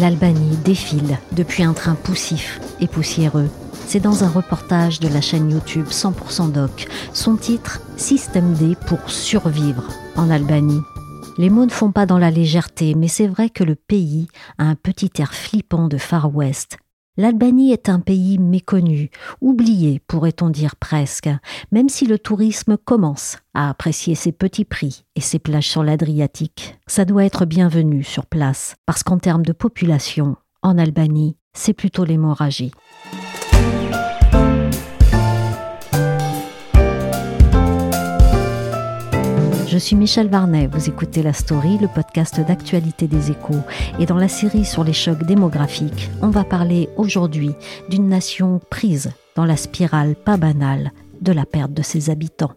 L'Albanie défile depuis un train poussif et poussiéreux. C'est dans un reportage de la chaîne YouTube 100% Doc. Son titre Système D pour survivre en Albanie. Les mots ne font pas dans la légèreté, mais c'est vrai que le pays a un petit air flippant de Far West. L'Albanie est un pays méconnu, oublié pourrait-on dire presque, même si le tourisme commence à apprécier ses petits prix et ses plages sur l'Adriatique. Ça doit être bienvenu sur place, parce qu'en termes de population, en Albanie, c'est plutôt l'hémorragie. Je suis Michel Varnet, vous écoutez La Story, le podcast d'actualité des échos. Et dans la série sur les chocs démographiques, on va parler aujourd'hui d'une nation prise dans la spirale pas banale de la perte de ses habitants.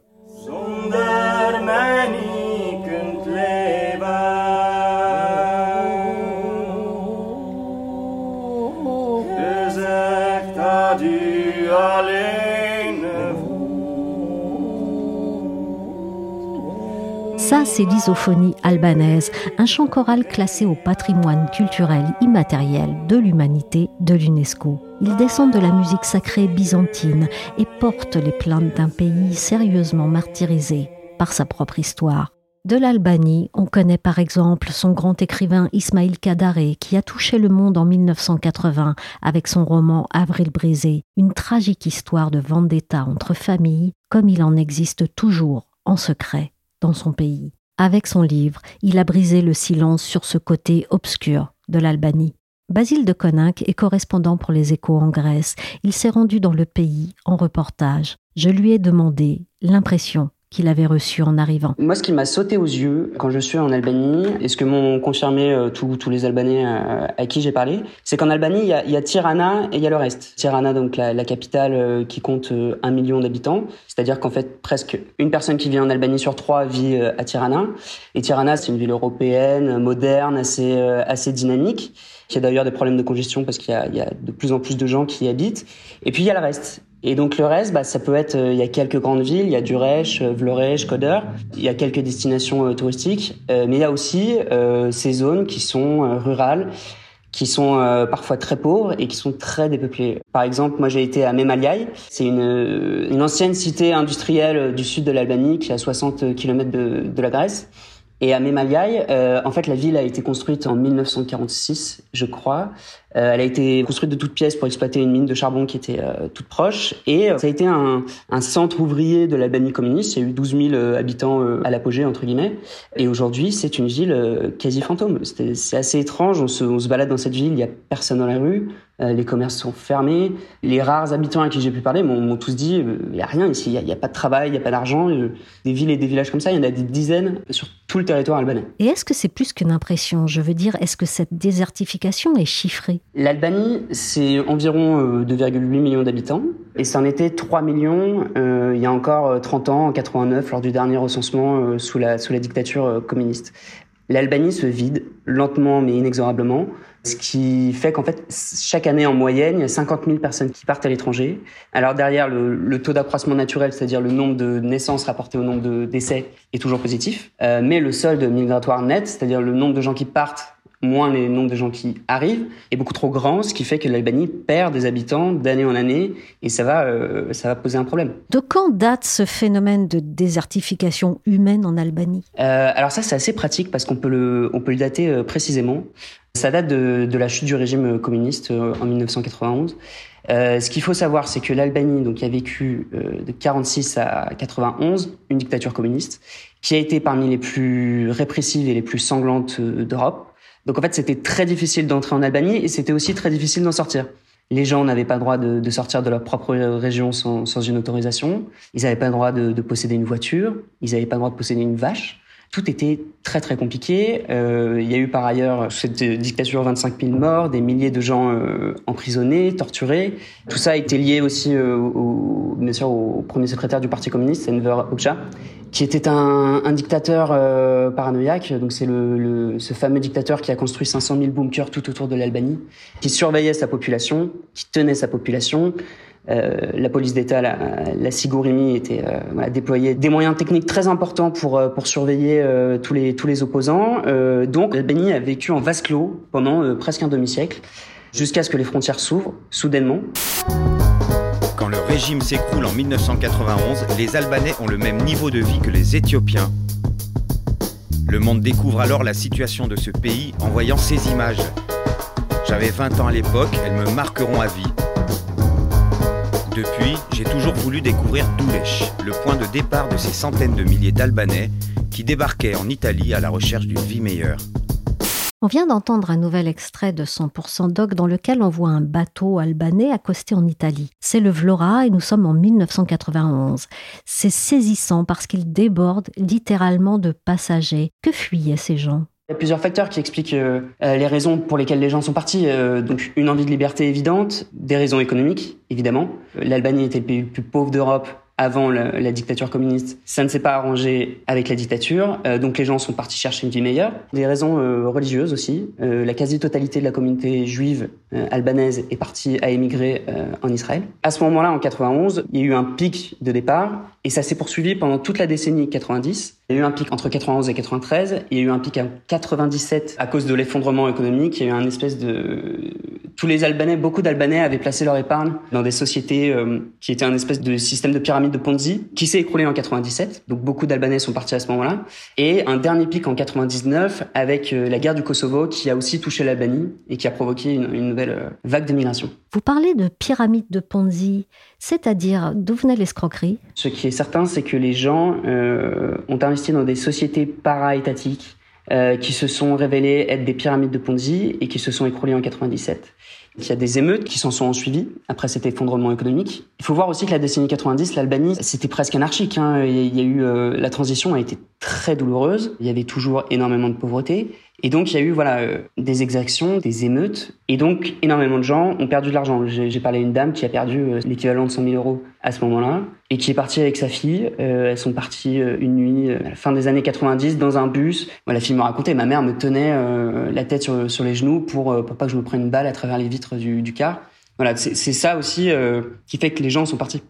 Ça, c'est l'isophonie albanaise, un chant choral classé au patrimoine culturel immatériel de l'humanité de l'UNESCO. Il descend de la musique sacrée byzantine et porte les plaintes d'un pays sérieusement martyrisé par sa propre histoire. De l'Albanie, on connaît par exemple son grand écrivain Ismail Kadare qui a touché le monde en 1980 avec son roman Avril brisé, une tragique histoire de vendetta entre familles comme il en existe toujours en secret dans son pays. Avec son livre, il a brisé le silence sur ce côté obscur de l'Albanie. Basile de Coninck est correspondant pour les échos en Grèce. Il s'est rendu dans le pays en reportage. Je lui ai demandé l'impression qu'il avait reçu en arrivant. Moi, ce qui m'a sauté aux yeux quand je suis en Albanie, et ce que m'ont confirmé euh, tous les Albanais euh, à qui j'ai parlé, c'est qu'en Albanie, il y, a, Tirana et il y a le reste. Tirana, donc la, capitale euh, qui compte un million d'habitants, c'est-à-dire qu'en fait, presque une personne qui vit en Albanie sur trois vit à Tirana. Et Tirana, c'est une ville européenne, moderne, assez, assez dynamique, qui a d'ailleurs des problèmes de congestion parce qu'il y, a de plus en plus de gens qui y habitent. Et puis, il y a le reste. Et donc le reste, bah, ça peut être, euh, il y a quelques grandes villes, il y a Durech, euh, Vlorë, Koder, il y a quelques destinations euh, touristiques, mais il y a aussi ces zones qui sont rurales, qui sont parfois très pauvres et qui sont très dépeuplées. Par exemple, moi j'ai été à Memaliai, c'est une, une ancienne cité industrielle du sud de l'Albanie qui est à 60 km de, de la Grèce. Et à Memaliai, euh, en fait, la ville a été construite en 1946, je crois. Euh, elle a été construite de toutes pièces pour exploiter une mine de charbon qui était euh, toute proche. Et euh, ça a été un, un, centre ouvrier de l'Albanie communiste. Il y a eu 12 000 euh, habitants à l'apogée, entre guillemets. Et aujourd'hui, c'est une ville quasi fantôme. C'est assez étrange. On se, on se balade dans cette ville, il n'y a personne dans la rue. les commerces sont fermés. Les rares habitants à qui j'ai pu parler m'ont tous dit il n'y a rien ici, il n'y a, a, pas de travail, il n'y a pas d'argent. Des villes et des villages comme ça, il y en a des dizaines sur tout le territoire albanais. Et est-ce que c'est plus qu'une impression? Je veux dire, est-ce que cette désertification est chiffrée? L'Albanie, c'est environ 2,8 millions d'habitants. Et c'en était 3 millions euh, il y a encore 30 ans, en 89, lors du dernier recensement euh, sous, la, sous la dictature euh, communiste. L'Albanie se vide lentement mais inexorablement, ce qui fait qu'en fait, chaque année en moyenne, il y a 50 000 personnes qui partent à l'étranger. Alors derrière, le, le taux d'accroissement naturel, c'est-à-dire le nombre de naissances rapporté au nombre de décès, est toujours positif. Euh, mais le solde migratoire net, c'est-à-dire le nombre de gens qui partent moins les nombres de gens qui arrivent, est beaucoup trop grand, ce qui fait que l'Albanie perd des habitants d'année en année, et ça va, euh, ça va poser un problème. De quand date ce phénomène de désertification humaine en Albanie? Euh, Alors ça, c'est assez pratique parce qu'on peut le, on peut le dater euh, précisément. Ça date de, de, la chute du régime communiste euh, en 1991. Euh, ce qu'il faut savoir, c'est que l'Albanie, donc, a vécu euh, de 46 à 91 une dictature communiste, qui a été parmi les plus répressives et les plus sanglantes d'Europe. Donc en fait, c'était très difficile d'entrer en Albanie et c'était aussi très difficile d'en sortir. Les gens n'avaient pas le droit de, sortir de leur propre région sans, une autorisation. Ils n'avaient pas le droit de, posséder une voiture. Ils n'avaient pas le droit de posséder une vache. Tout était très très compliqué. Euh, il y a eu par ailleurs cette dictature 25 000 morts, des milliers de gens euh, emprisonnés, torturés. Tout ça a été lié aussi euh, au, bien sûr au premier secrétaire du Parti communiste, Enver Hoxha, qui était un, un dictateur euh, paranoïaque. Donc c'est le, le, ce fameux dictateur qui a construit 500 000 bunkers tout autour de l'Albanie, qui surveillait sa population, qui tenait sa population. Euh, la police d'État, la, la Sigurimi, était euh, des moyens techniques très importants pour euh, surveiller tous les tous les opposants. donc l'Albanie a vécu en vase clos pendant presque un demi-siècle, jusqu'à ce que les frontières s'ouvrent soudainement. Quand le régime s'écroule en 1991, les Albanais ont le même niveau de vie que les Éthiopiens. Le monde découvre alors la situation de ce pays en voyant ces images. J'avais 20 ans à l'époque, elles me marqueront à vie. Depuis, j'ai toujours voulu découvrir Doulech, le point de départ de ces centaines de milliers d'Albanais qui débarquaient en Italie à la recherche d'une vie meilleure. On vient d'entendre un nouvel extrait de 100% Doc dans lequel on voit un bateau albanais accosté en Italie. C'est le Vlora et nous sommes en 1991. C'est saisissant parce qu'il déborde littéralement de passagers. Que fuyaient ces gens? Il y a plusieurs facteurs qui expliquent euh, euh, les raisons pour lesquelles les gens sont partis. Euh, donc une envie de liberté évidente, des raisons économiques évidemment. L'Albanie était le pays le plus pauvre d'Europe avant la, dictature communiste, ça ne s'est pas arrangé avec la dictature, euh, donc les gens sont partis chercher une vie meilleure. Des raisons euh, religieuses aussi. Euh, la quasi-totalité de la communauté juive albanaise est partie à émigrer en Israël. À ce moment-là, en 91, il y a eu un pic de départ et ça s'est poursuivi pendant toute la décennie 90. Il y a eu un pic entre 91 et 93. Il y a eu un pic en 97 à cause de l'effondrement économique. Il y a eu un espèce de tous les Albanais, beaucoup d'Albanais avaient placé leur épargne dans des sociétés qui étaient un espèce de système de pyramide de Ponzi qui s'est écroulé en 97. Donc beaucoup d'Albanais sont partis à ce moment-là. Et un dernier pic en 99 avec euh, la guerre du Kosovo qui a aussi touché l'Albanie et qui a provoqué une, nouvelle euh, vague de migration. Vous parlez de pyramide de Ponzi, c'est-à-dire d'où venait l'escroquerie? Ce qui est certain, c'est que les gens euh, ont investi dans des sociétés para-étatiques qui se sont révélées être des pyramides de Ponzi et qui se sont écroulées en 97. Il y a des émeutes qui s'en sont suivies après cet effondrement économique. Il faut voir aussi que la décennie 90, l'Albanie, c'était presque anarchique. Hein. Il y a eu euh, la transition a été très douloureuse. Il y avait toujours énormément de pauvreté. Et donc il y a eu voilà euh, des exactions, des émeutes, et donc énormément de gens ont perdu de l'argent. J'ai parlé à une dame qui a perdu euh, l'équivalent de 100 000 euros à ce moment-là, et qui est partie avec sa fille. Euh, elles sont parties une nuit à la fin des années 90 dans un bus. la fille me racontait, ma mère me tenait la tête sur, les genoux pour pour pas que je me prenne une balle à travers les vitres du, du car. Voilà, c'est ça aussi qui fait que les gens sont partis.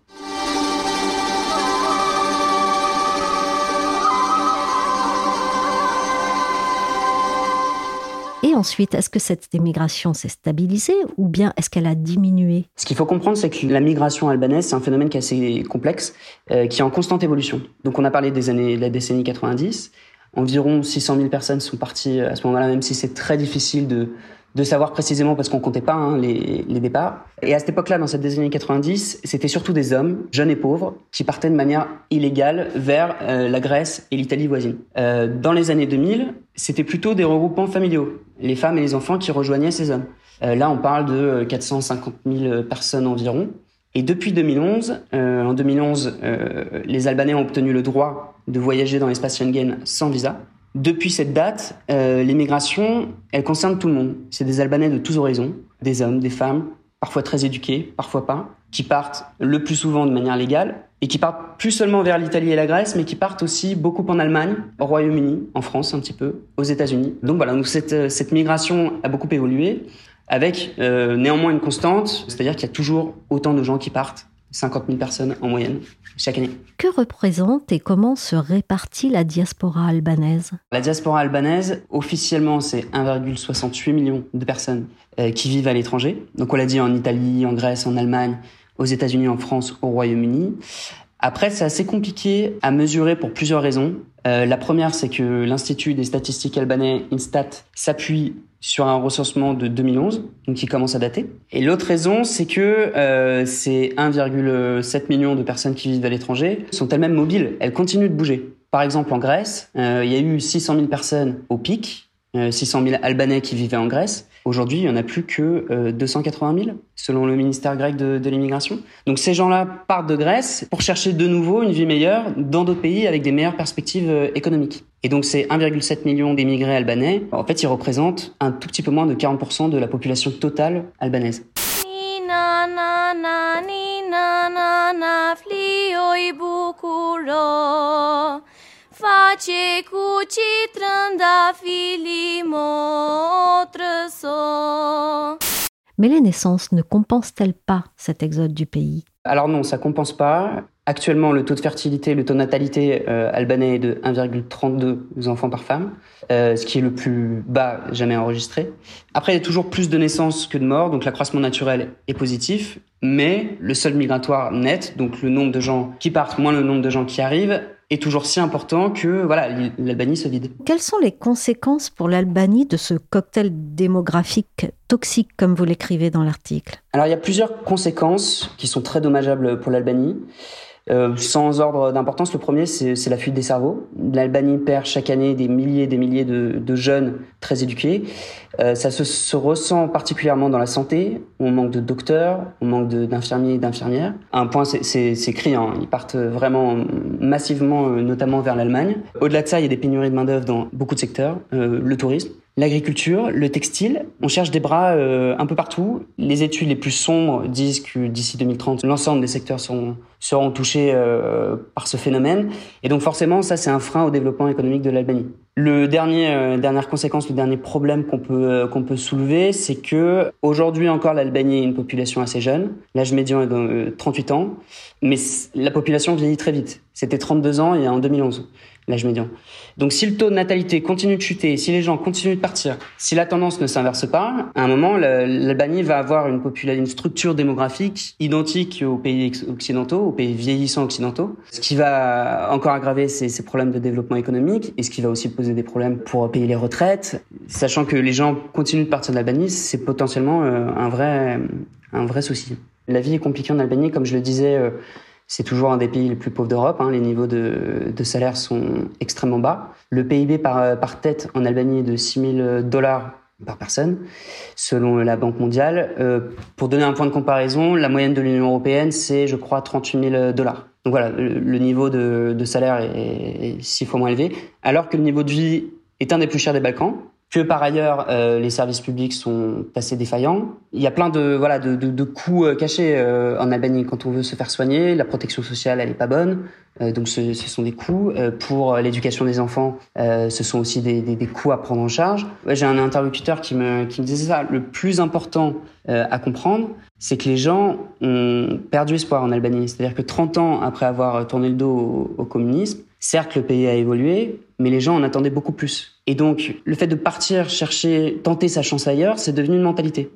Ensuite, est-ce que cette émigration s'est stabilisée ou bien est-ce qu'elle a diminué? Ce qu'il faut comprendre, c'est que la migration albanaise, c'est un phénomène qui est assez complexe, euh, qui est en constante évolution. Donc on a parlé des années de la décennie 90. Environ 600 000 personnes sont parties à ce moment-là, même si c'est très difficile de, de savoir précisément parce qu'on comptait pas hein, les, les, départs. Et à cette époque-là, dans cette décennie 90, c'était surtout des hommes, jeunes et pauvres, qui partaient de manière illégale vers euh, la Grèce et l'Italie voisine. Euh, dans les années 2000, c'était plutôt des regroupements familiaux, les femmes et les enfants qui rejoignaient ces hommes. Euh, là, on parle de 450 000 personnes environ. Et depuis 2011, euh, en 2011, euh, les Albanais ont obtenu le droit de voyager dans l'espace Schengen sans visa. Depuis cette date, euh, l'immigration, elle concerne tout le monde. C'est des Albanais de tous horizons, des hommes, des femmes, parfois très éduqués, parfois pas, qui partent le plus souvent de manière légale et qui partent plus seulement vers l'Italie et la Grèce, mais qui partent aussi beaucoup en Allemagne, au Royaume-Uni, en France un petit peu, aux États-Unis. Donc voilà, donc cette, euh, cette migration a beaucoup évolué, avec euh, néanmoins une constante, c'est-à-dire qu'il y a toujours autant de gens qui partent 50 000 personnes en moyenne chaque année. Que représente et comment se répartit la diaspora albanaise? La diaspora albanaise, officiellement, c'est 1,68 million de personnes euh, qui vivent à l'étranger. Donc on l'a dit en Italie, en Grèce, en Allemagne, aux États-Unis, en France, au Royaume-Uni. Après, c'est assez compliqué à mesurer pour plusieurs raisons. Euh, la première, c'est que l'Institut des statistiques albanais, Instat, s'appuie sur un recensement de 2011, donc qui commence à dater. Et l'autre raison, c'est que euh, ces 1,7 million de personnes qui vivent à l'étranger sont elles-mêmes mobiles, elles continuent de bouger. Par exemple, en Grèce, euh, il y a eu 600 000 personnes au pic, 600 000 Albanais qui vivaient en Grèce. Aujourd'hui, il n'y en a plus que 280 000, selon le ministère grec de, l'immigration. Donc ces gens-là partent de Grèce pour chercher de nouveau une vie meilleure dans d'autres pays avec des meilleures perspectives économiques. Et donc ces 1,7 million d'émigrés albanais, en fait, ils représentent un tout petit peu moins de 40% de la population totale albanaise. Mais les naissances ne compensent-elles pas cet exode du pays? Alors non, ça compense pas. Actuellement, le taux de fertilité, le taux de natalité euh, albanais est de 1,32 enfants par femme, euh, ce qui est le plus bas jamais enregistré. Après, il y a toujours plus de naissances que de morts, donc l'accroissement naturel est positif, mais le sol migratoire net, donc le nombre de gens qui partent moins le nombre de gens qui arrivent, est toujours si important que voilà l'Albanie se vide. Quelles sont les conséquences pour l'Albanie de ce cocktail démographique toxique comme vous l'écrivez dans l'article? Alors il y a plusieurs conséquences qui sont très dommageables pour l'Albanie. Euh, sans ordre d'importance, le premier, c'est la fuite des cerveaux. L'Albanie perd chaque année des milliers et des milliers de, jeunes très éduqués. Euh, ça se, se, ressent particulièrement dans la santé. On manque de docteurs, on manque d'infirmiers et d'infirmières. un point, c'est criant. Ils partent vraiment massivement, euh, notamment vers l'Allemagne. Au-delà de ça, il y a des pénuries de main-d'œuvre dans beaucoup de secteurs. Le tourisme, l'agriculture, le textile. On cherche des bras un peu partout. Les études les plus sombres disent que d'ici 2030, l'ensemble des secteurs seront, seront touchés euh, par ce phénomène. Et donc forcément, ça, c'est un frein au développement économique de l'Albanie. Le dernier, euh, dernière conséquence, le dernier problème qu'on peut qu'on peut soulever, c'est que aujourd'hui encore, l'Albanie est une population assez jeune. L'âge médian est de 38 ans, mais la population vieillit très vite. C'était 32 ans et en 2011 l'âge médian. Donc si le taux de natalité continue de chuter, si les gens continuent de partir, si la tendance ne s'inverse pas, à un moment, l'Albanie va avoir une, une structure démographique identique aux pays occidentaux, aux pays vieillissants occidentaux, ce qui va encore aggraver ces, problèmes de développement économique et ce qui va aussi poser des problèmes pour payer les retraites. Sachant que les gens continuent de partir de l'Albanie, c'est potentiellement euh, un vrai, un vrai souci. La vie est compliquée en Albanie, comme je le disais euh, c'est toujours un des pays les plus pauvres d'Europe. Hein. Les niveaux de, salaire sont extrêmement bas. Le PIB par, par tête en Albanie est de 6 000 dollars par personne, selon la Banque mondiale. Euh, pour donner un point de comparaison, la moyenne de l'Union européenne, c'est, je crois, 38 000 dollars. Donc voilà, le, niveau de, salaire est, six fois moins élevé, alors que le niveau de vie est un des plus chers des Balkans que par ailleurs euh, les services publics sont assez défaillants. Il y a plein de voilà de, de, de coûts euh, cachés euh, en Albanie quand on veut se faire soigner. La protection sociale elle est pas bonne, euh, donc ce, ce, sont des coûts euh, pour l'éducation des enfants. ce sont aussi des, des, des, coûts à prendre en charge. Ouais, J'ai un interlocuteur qui me qui me disait ça. Le plus important à comprendre, c'est que les gens ont perdu espoir en Albanie. C'est-à-dire que 30 ans après avoir tourné le dos au, au communisme, certes le pays a évolué, mais les gens en attendaient beaucoup plus. Et donc, le fait de partir chercher, tenter sa chance ailleurs, c'est devenu une mentalité.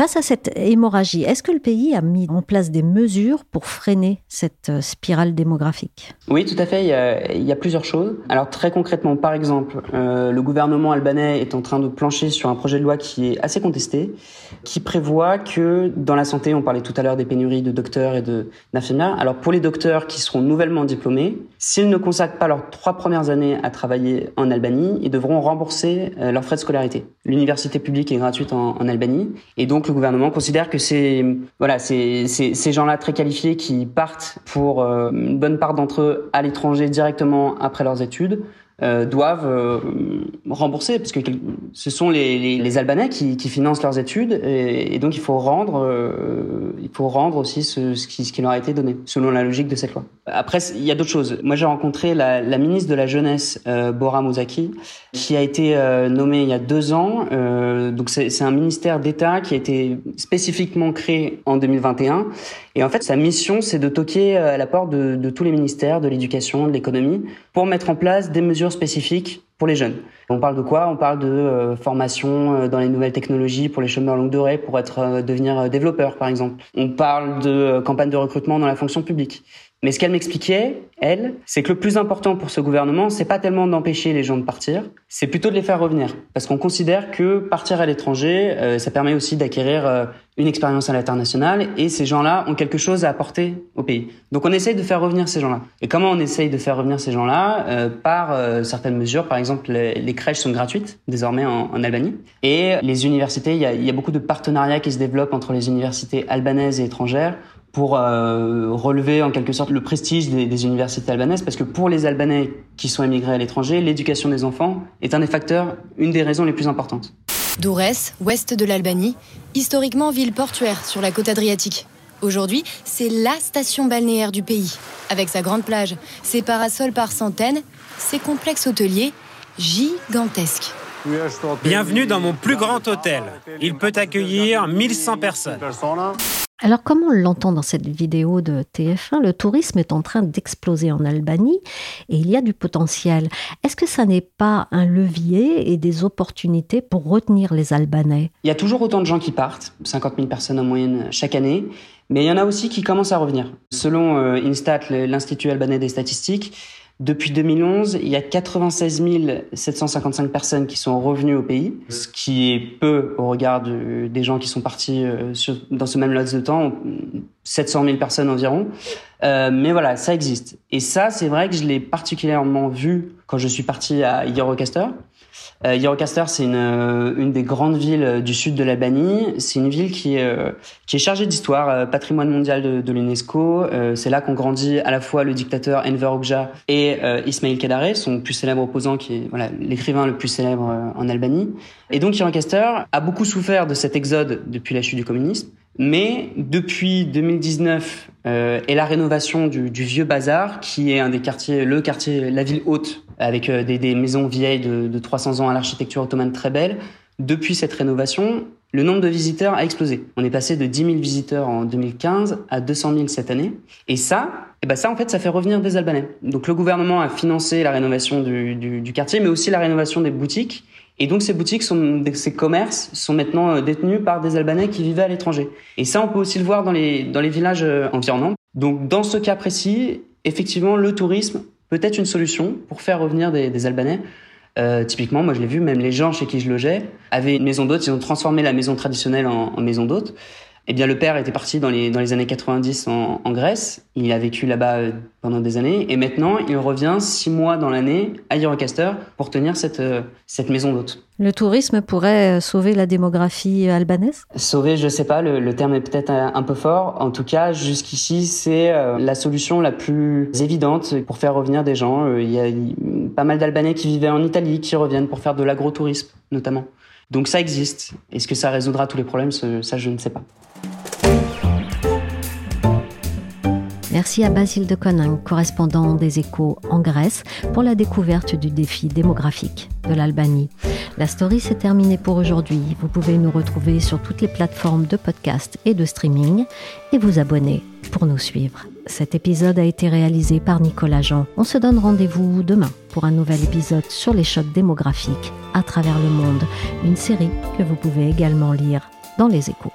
Face à cette hémorragie, est-ce que le pays a mis en place des mesures pour freiner cette euh, spirale démographique? Oui, tout à fait. Il y, a, plusieurs choses. Alors très concrètement, par exemple, euh, le gouvernement albanais est en train de plancher sur un projet de loi qui est assez contesté, qui prévoit que dans la santé, on parlait tout à l'heure des pénuries de docteurs et d'infirmières. Alors pour les docteurs qui seront nouvellement diplômés, s'ils ne consacrent pas leurs trois premières années à travailler en Albanie, ils devront rembourser euh, leurs frais de scolarité. L'université publique est gratuite en, en Albanie, et donc le gouvernement considère que c'est voilà, ces gens-là très qualifiés qui partent pour euh, une bonne part d'entre eux à l'étranger directement après leurs études euh, doivent euh, rembourser parce que ce sont les, Albanais qui, financent leurs études et, donc il faut rendre euh, il faut rendre aussi ce, qui, leur a été donné selon la logique de cette loi. Après il y a d'autres choses. Moi j'ai rencontré la, ministre de la jeunesse Bora Mouzaki qui a été nommée il y a deux ans. donc c'est un ministère d'État qui a été spécifiquement créé en 2021 et en fait sa mission c'est de toquer à la porte de tous les ministères de l'éducation, de l'économie pour mettre en place des mesures spécifiques pour les jeunes. On parle de quoi? On parle de euh, formation euh, dans les nouvelles technologies pour les chômeurs longue durée, pour être euh, devenir développeur par exemple. On parle de campagne de recrutement dans la fonction publique. Mais ce qu'elle m'expliquait, elle, c'est que le plus important pour ce gouvernement, c'est pas tellement d'empêcher les gens de partir, c'est plutôt de les faire revenir. Parce qu'on considère que partir à l'étranger, euh, ça permet aussi d'acquérir euh, une expérience à l'international et ces gens-là ont quelque chose à apporter au pays. Donc on essaye de faire revenir ces gens-là. Et comment on essaye de faire revenir ces gens-là? Euh, Par certaines mesures. Par exemple, les, crèches sont gratuites désormais en, en Albanie. Et les universités, il y a, y a beaucoup de partenariats qui se développent entre les universités albanaises et étrangères pour euh, relever en quelque sorte le prestige des, des, universités albanaises, parce que pour les Albanais qui sont émigrés à l'étranger, l'éducation des enfants est un des facteurs, une des raisons les plus importantes. Dourès, ouest de l'Albanie, historiquement ville portuaire sur la côte adriatique. Aujourd'hui, c'est la station balnéaire du pays, avec sa grande plage, ses parasols par centaines, ses complexes hôteliers gigantesques. Bienvenue dans mon plus grand hôtel. Il peut accueillir 1100 personnes. Alors, comme on l'entend dans cette vidéo de TF1, le tourisme est en train d'exploser en Albanie et il y a du potentiel. Est-ce que ça n'est pas un levier et des opportunités pour retenir les Albanais? Il y a toujours autant de gens qui partent, 50 000 personnes en moyenne chaque année, mais il y en a aussi qui commencent à revenir. Selon euh, Instat, l'Institut albanais des statistiques, depuis 2011, il y a 96 755 personnes qui sont revenues au pays, ce qui est peu au regard des gens qui sont partis euh, dans ce même laps de temps, 700 000 personnes environ. Euh, mais voilà, ça existe. Et ça, c'est vrai que je l'ai particulièrement vu quand je suis parti à Eurocaster. Euh, Eurocaster, c'est une, euh, une des grandes villes euh, du sud de l'Albanie. C'est une ville qui est, qui est chargée d'histoire, patrimoine mondial de, de l'UNESCO. c'est là qu'ont grandi à la fois le dictateur Enver Hoxha et Ismail Kadare, son plus célèbre opposant, qui est voilà, l'écrivain le plus célèbre en Albanie. Et donc Eurocaster a beaucoup souffert de cet exode depuis la chute du communisme. Mais depuis 2019 euh, et la rénovation du, vieux bazar, qui est un des quartiers, le quartier, la ville haute, avec euh, des, des, maisons vieilles de, de 300 ans à l'architecture ottomane très belle. Depuis cette rénovation, le nombre de visiteurs a explosé. On est passé de 10 000 visiteurs en 2015 à 200 000 cette année. Et ça, et eh ben ça en fait, ça fait revenir des Albanais. Donc le gouvernement a financé la rénovation du, du quartier, mais aussi la rénovation des boutiques. Et donc ces boutiques, sont, ces commerces sont maintenant euh, détenus par des Albanais qui vivaient à l'étranger. Et ça, on peut aussi le voir dans les, villages euh, environnants. Donc dans ce cas précis, effectivement, le tourisme peut être une solution pour faire revenir des, des Albanais. Euh, typiquement, moi je l'ai vu, même les gens chez qui je logeais avaient une maison d'hôte, ils ont transformé la maison traditionnelle en, en maison d'hôte. Eh bien, le père était parti dans les, dans les années 90 en, en Grèce. Il a vécu là-bas euh, pendant des années. Et maintenant, il revient six mois dans l'année à Eurocaster pour tenir cette, euh, cette maison d'hôte. Le tourisme pourrait euh, sauver la démographie albanaise? Sauver, je sais pas, le, le terme est peut-être un peu fort. En tout cas, jusqu'ici, c'est la solution la plus évidente pour faire revenir des gens. Il y a pas mal d'Albanais qui vivaient en Italie qui reviennent pour faire de l'agrotourisme, notamment. Donc ça existe. Est-ce que ça résoudra tous les problèmes? Ça, je ne sais pas. Merci à Basile de Conin, correspondant des Échos en Grèce, pour la découverte du défi démographique de l'Albanie. La story s'est terminée pour aujourd'hui. Vous pouvez nous retrouver sur toutes les plateformes de podcast et de streaming et vous abonner pour nous suivre. Cet épisode a été réalisé par Nicolas Jean. On se donne rendez-vous demain pour un nouvel épisode sur les chocs démographiques à travers le monde, une série que vous pouvez également lire dans les échos.